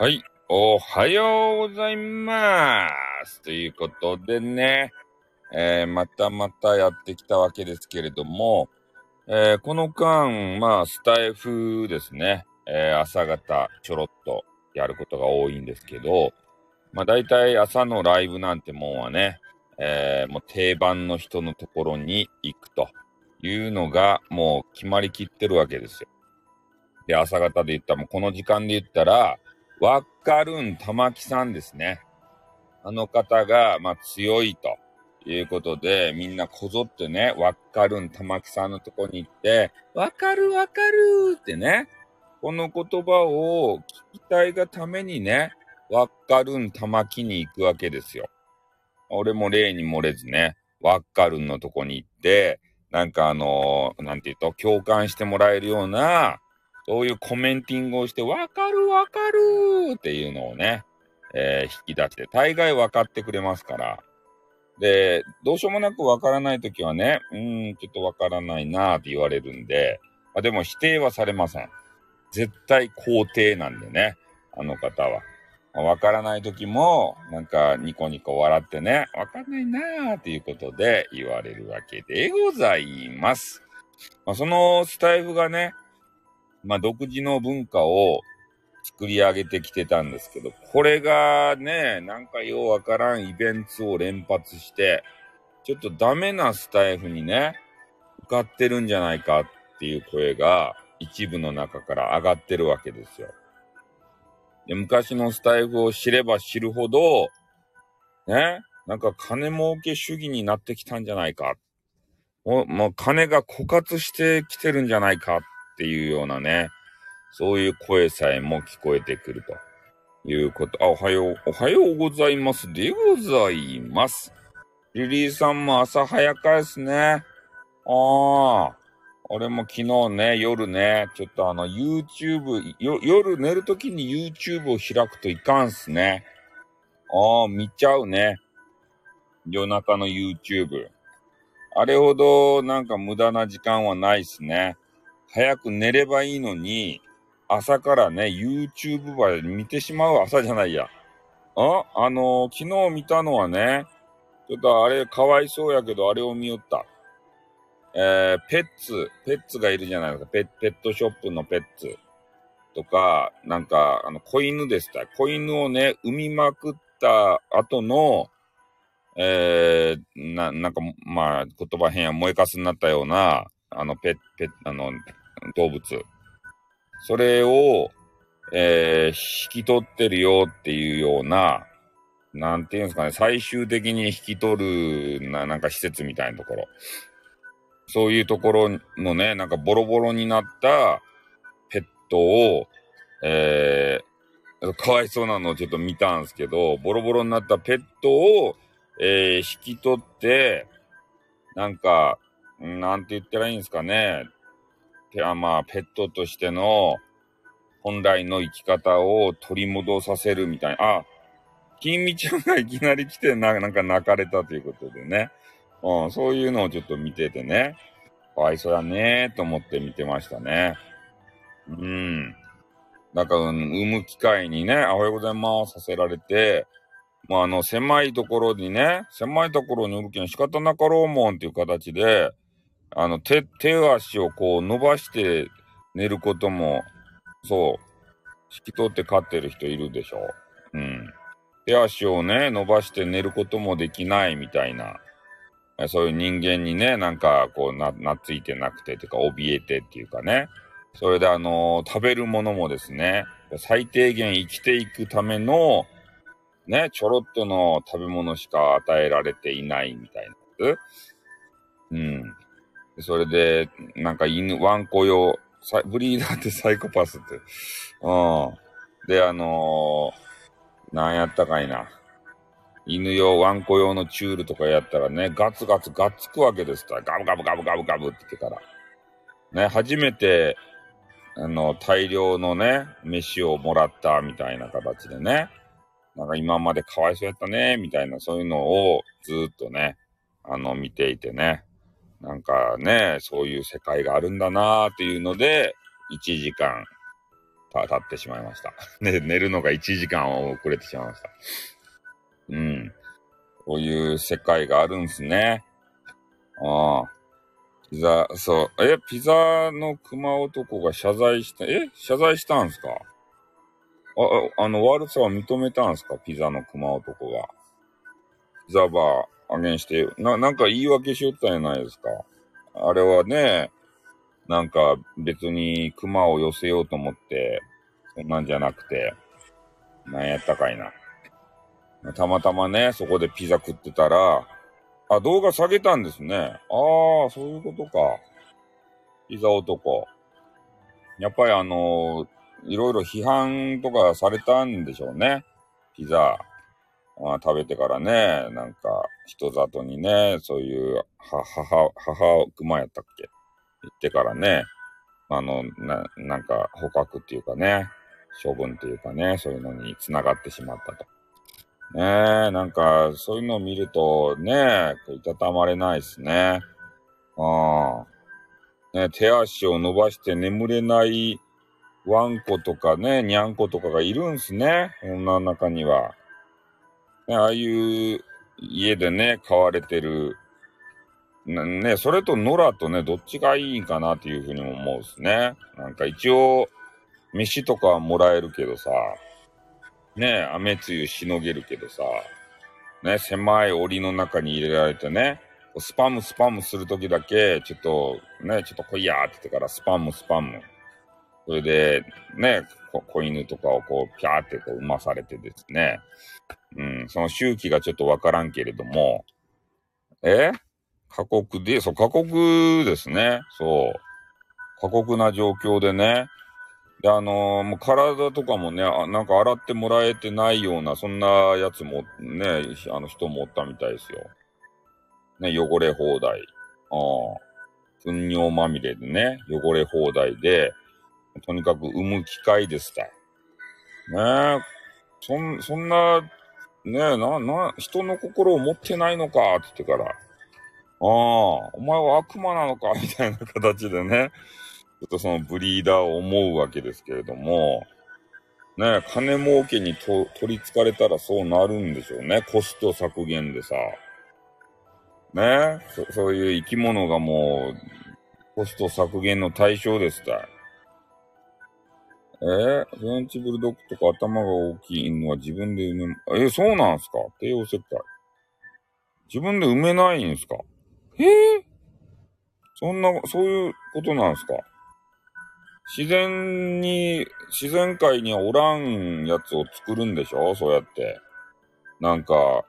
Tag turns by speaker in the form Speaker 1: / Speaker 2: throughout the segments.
Speaker 1: はい。おはようございます。ということでね、えー、またまたやってきたわけですけれども、えー、この間、まあ、スタイフですね、えー、朝方ちょろっとやることが多いんですけど、まあ、大体朝のライブなんてもんはね、え、もう定番の人のところに行くというのがもう決まりきってるわけですよ。で、朝方で言ったら、もうこの時間で言ったら、わっかるん玉木さんですね。あの方が、まあ、強いということで、みんなこぞってね、わっかるん玉木さんのとこに行って、わかるわかるってね、この言葉を聞きたいがためにね、わっかるん玉木に行くわけですよ。俺も例に漏れずね、わっかるんのとこに行って、なんかあのー、なんて言うと、共感してもらえるような、そういうコメンティングをして、わかるわかるっていうのをね、えー、引き出して、大概分かってくれますから。で、どうしようもなくわからないときはね、うーん、ちょっとわからないなーって言われるんで、あでも否定はされません。絶対肯定なんでね、あの方は。わからないときも、なんかニコニコ笑ってね、わかんないなーっていうことで言われるわけでございます。まあ、そのスタイフがね、まあ、独自の文化を作り上げてきてたんですけど、これがね、なんかようわからんイベントを連発して、ちょっとダメなスタイフにね、受かってるんじゃないかっていう声が一部の中から上がってるわけですよ。で昔のスタイフを知れば知るほど、ね、なんか金儲け主義になってきたんじゃないか。もう、もう金が枯渇してきてるんじゃないかっっていうようなね、そういう声さえも聞こえてくるということ。あ、おはよう、おはようございますでございます。リリーさんも朝早かですね。ああ。俺も昨日ね、夜ね、ちょっとあの YouTube、夜寝るときに YouTube を開くといかんっすね。ああ、見ちゃうね。夜中の YouTube。あれほどなんか無駄な時間はないっすね。早く寝ればいいのに、朝からね、YouTube ば見てしまう朝じゃないや。ああのー、昨日見たのはね、ちょっとあれかわいそうやけど、あれを見よった。えー、ペッツ、ペッツがいるじゃないですか。ペペットショップのペッツとか、なんか、あの、子犬ですた。子犬をね、産みまくった後の、えー、な、なんか、まあ、言葉変や燃えかすになったような、あの、ペッ、ペッ、あの、動物。それを、えー、引き取ってるよっていうような、なんていうんですかね、最終的に引き取るな、なんか施設みたいなところ。そういうところのね、なんかボロボロになったペットを、えー、かわいそうなのをちょっと見たんですけど、ボロボロになったペットを、えー、引き取って、なんか、なんて言ったらいいんですかね。ペ,アまあ、ペットとしての本来の生き方を取り戻させるみたいな。あ、金美ちゃんがいきなり来てな、なんか泣かれたということでね。うん、そういうのをちょっと見ててね。かわいそうやねーと思って見てましたね。うん。なんか、うん、産む機会にね、おはようございますさせられて、まあ、あの、狭いところにね、狭いところにおるけん仕方なかろうもんっていう形で、あの、手、手足をこう伸ばして寝ることも、そう、引き取って飼ってる人いるでしょ。うん。手足をね、伸ばして寝ることもできないみたいな、そういう人間にね、なんかこうな、なついてなくて、てか怯えてっていうかね。それであのー、食べるものもですね、最低限生きていくための、ね、ちょろっとの食べ物しか与えられていないみたいな。うん。それで、なんか犬、ワンコ用、ブリーダーってサイコパスって。うん。で、あのー、なんやったかいな。犬用、ワンコ用のチュールとかやったらね、ガツガツガッツくわけですから、ガブガブガブガブガブって言ってから。ね、初めて、あの、大量のね、飯をもらったみたいな形でね、なんか今までかわいそうやったね、みたいな、そういうのをずっとね、あの、見ていてね、なんかね、そういう世界があるんだなーっていうので、1時間、た、経ってしまいました。ね、寝るのが1時間遅れてしまいました。うん。こういう世界があるんすね。ああ。ピザ、そう。え、ピザの熊男が謝罪した、え謝罪したんすか？あ、あの、悪さを認めたんすか？ピザの熊男が。ピザバーあげんして、な、なんか言い訳しよったんじゃないですか。あれはね、なんか別に熊を寄せようと思って、そんなんじゃなくて、なんやったかいな。たまたまね、そこでピザ食ってたら、あ、動画下げたんですね。ああ、そういうことか。ピザ男。やっぱりあのいろいろ批判とかされたんでしょうね。ピザ。あ食べてからね、なんか、人里にね、そういう、は、母、母熊やったっけ？言ってからね、あの、な、なんか、捕獲っていうかね、処分っていうかね、そういうのに繋がってしまったと。ねえ、なんか、そういうのを見ると、ねえ、いたたまれないですね。ああ。ね手足を伸ばして眠れないワンコとかね、ニャンコとかがいるんすね。女の中には。ああいう家でね、飼われてる、ね、それと野良とね、どっちがいいんかなっていうふうにも思うっすね。なんか一応、飯とかはもらえるけどさ、ね、雨露しのげるけどさ、ね、狭い檻の中に入れられてね、スパムスパムするときだけ、ちょっと、ね、ちょっと来いやーって言ってからスパムスパム。それで、ね、子犬とかをこう、ピャーってこう、産まされてですね。うん、その周期がちょっとわからんけれども、え？過酷で、そう、過酷ですね。そう。過酷な状況でね。で、あのーもう体とかもね、あなんか洗ってもらえてないような、そんなやつもね、あの人もおったみたいですよ。ね、汚れ放題。ああ。糞尿まみれでね、汚れ放題で、とにかく産む機会ですた。ねえ、そん、そんな、ねえ、な、な、人の心を持ってないのかって言ってから、ああ、お前は悪魔なのか みたいな形でね、ちょっとそのブリーダーを思うわけですけれども、ねえ、金儲けにと取り憑かれたらそうなるんでしょうね。コスト削減でさ。ねえ、そそういう生き物がもう、コスト削減の対象ですた。えー、フレンチブルドッグとか頭が大きい犬は自分で産め、えーそうなんすか？帝王切開。自分で産めないんすか？えー、そんな、そういうことなんすか？自然に、自然界にはおらんやつを作るんでしょ？そうやって。なんか、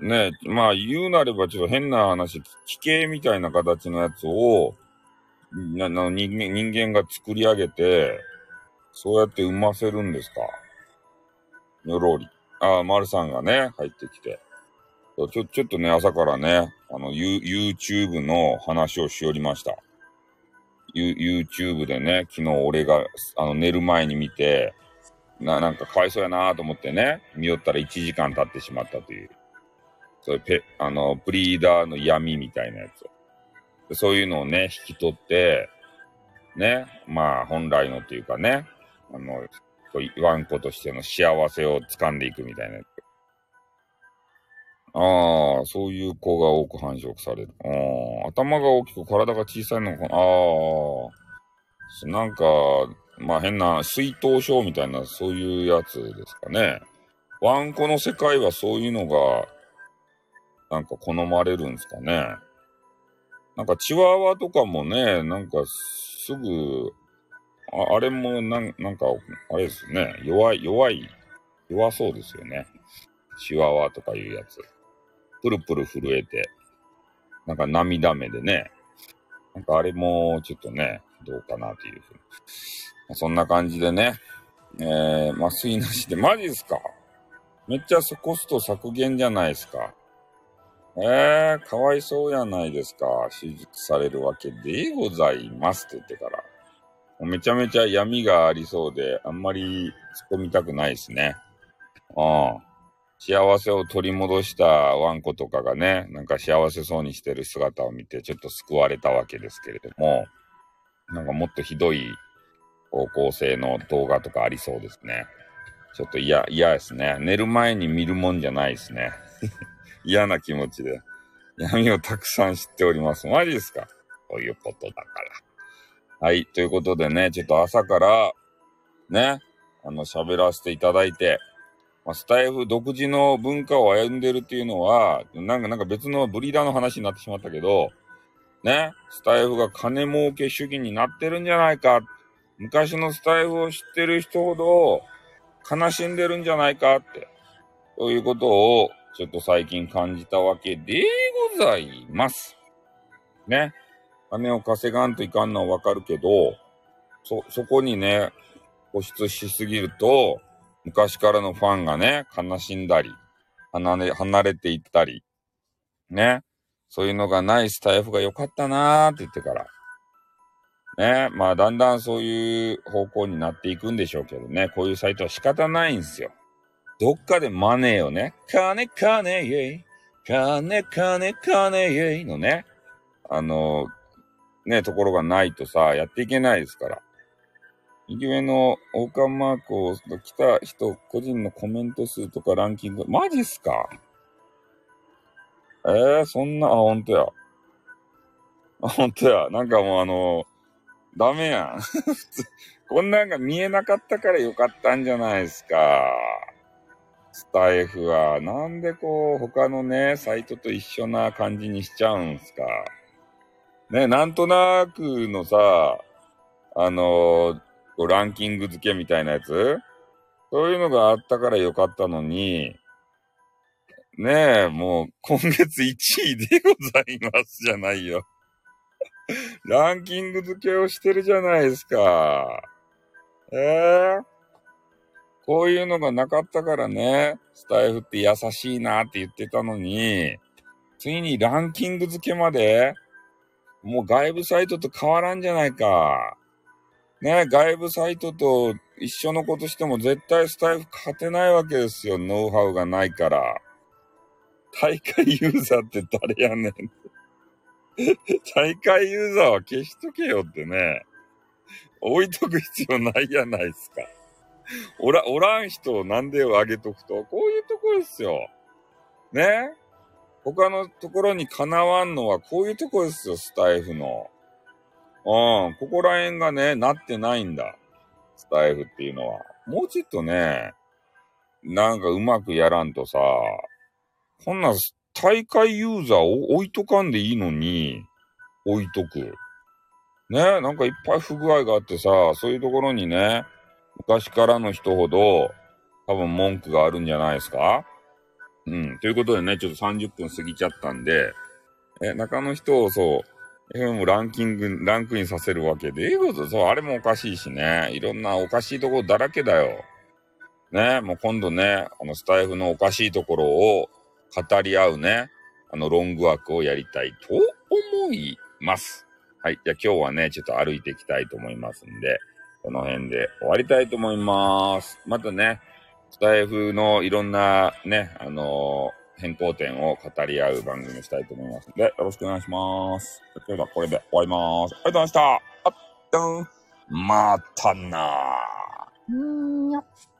Speaker 1: ねまあ言うなればちょっと変な話、奇形みたいな形のやつを、な、な、人間、人間が作り上げて、そうやって産ませるんですか？にょろり。ああ、丸さんがね、入ってきて。ちょ、ちょっとね、朝からね、あの、ユ YouTube の話をしおりました。ユ YouTube でね、昨日俺が、あの、寝る前に見て、な、なんかかわいそうやなと思ってね、見よったら1時間経ってしまったという。そういうペ、あの、ブリーダーの闇みたいなやつを。そういうのをね、引き取って、ね、まあ、本来のというかね、あの、ワンコとしての幸せを掴んでいくみたいな。ああ、そういう子が多く繁殖される。ああ、頭が大きく体が小さいのかな。ああ、なんか、まあ変な水頭症みたいな、そういうやつですかね。ワンコの世界はそういうのが、なんか好まれるんですかね。なんかチワワとかもね、なんかすぐ、ああれもなんなんか、あれですね、弱い、弱い、弱そうですよね。チワワとかいうやつ。プルプル震えて、なんか涙目でね。なんかあれもちょっとね、どうかなというふうに。まあそんな感じでね、えー、麻酔なしで、マジっすか？めっちゃコスト削減じゃないですか？えー、かわいそうやないですか。手術されるわけでございますって言ってから。めちゃめちゃ闇がありそうで、あんまり突っ込みたくないですね。うん。幸せを取り戻したワンコとかがね、なんか幸せそうにしてる姿を見て、ちょっと救われたわけですけれども、なんかもっとひどい高校生の動画とかありそうですね。ちょっと嫌、嫌ですね。寝る前に見るもんじゃないですね。嫌な気持ちで。闇をたくさん知っております。マジですか？ということだから。はい。ということでね、ちょっと朝から、ね、あの、喋らせていただいて、まあ、スタイフ独自の文化を歩んでるっていうのは、なんか、なんか別のブリーダーの話になってしまったけど、ね、スタイフが金儲け主義になってるんじゃないか。昔のスタイフを知ってる人ほど悲しんでるんじゃないかって、そういうことをちょっと最近感じたわけでございます。ね。金を稼がんといかんのはわかるけど、そ、そこにね、固執しすぎると、昔からのファンがね、悲しんだり、離れ、離れていったり、ね。そういうのがないスタイフが良かったなーって言ってから。ね。まあ、だんだんそういう方向になっていくんでしょうけどね。こういうサイトは仕方ないんですよ。どっかでマネーをね、金金イェイ、金金金イェイのね、あの、ね、ところがないとさ、やっていけないですから。右上の王冠マークを来た人、個人のコメント数とかランキング、マジっすか？えー、そんな、あ、ほんとや。あ、ほんとや。なんかもうあの、ダメやん。普通、こんなんが見えなかったからよかったんじゃないですか。スタイフは。なんでこう、他のね、サイトと一緒な感じにしちゃうんすか。ね、なんとなくのさ、あのー、ランキング付けみたいなやつ？そういうのがあったからよかったのに、ねえ、もう今月1位でございますじゃないよ。ランキング付けをしてるじゃないですか。ええー、こういうのがなかったからね、スタイフって優しいなって言ってたのに、ついにランキング付けまで、もう外部サイトと変わらんじゃないか。ね、外部サイトと一緒のことしても絶対スタイフ勝てないわけですよ。ノウハウがないから。大会ユーザーって誰やねん。大会ユーザーは消しとけよってね。置いとく必要ないやないですか。おら、おらん人をなんであげとくと、こういうとこですよ。ね？他のところにかなわんのはこういうとこですよ、スタイフの。うん、ここら辺がね、なってないんだ。スタイフっていうのは。もうちょっとね、なんかうまくやらんとさ、こんな大会ユーザーを置いとかんでいいのに、置いとく。ねなんかいっぱい不具合があってさ、そういうところにね、昔からの人ほど、多分文句があるんじゃないですか？うん。ということでね、ちょっと30分過ぎちゃったんで、え、中の人をそう、FM ランキング、ランクインさせるわけで、ええ、そう、あれもおかしいしね、いろんなおかしいところだらけだよ。ね、もう今度ね、あのスタイフのおかしいところを語り合うね、あの、ロングワークをやりたいと思います。はい。じゃあ今日はね、ちょっと歩いていきたいと思いますんで、この辺で終わりたいと思います。またね、スタイフのいろんなね、あのー、変更点を語り合う番組にしたいと思いますので、よろしくお願いします。それではこれで終わります。ありがとうございました。あっ、たん。またなー。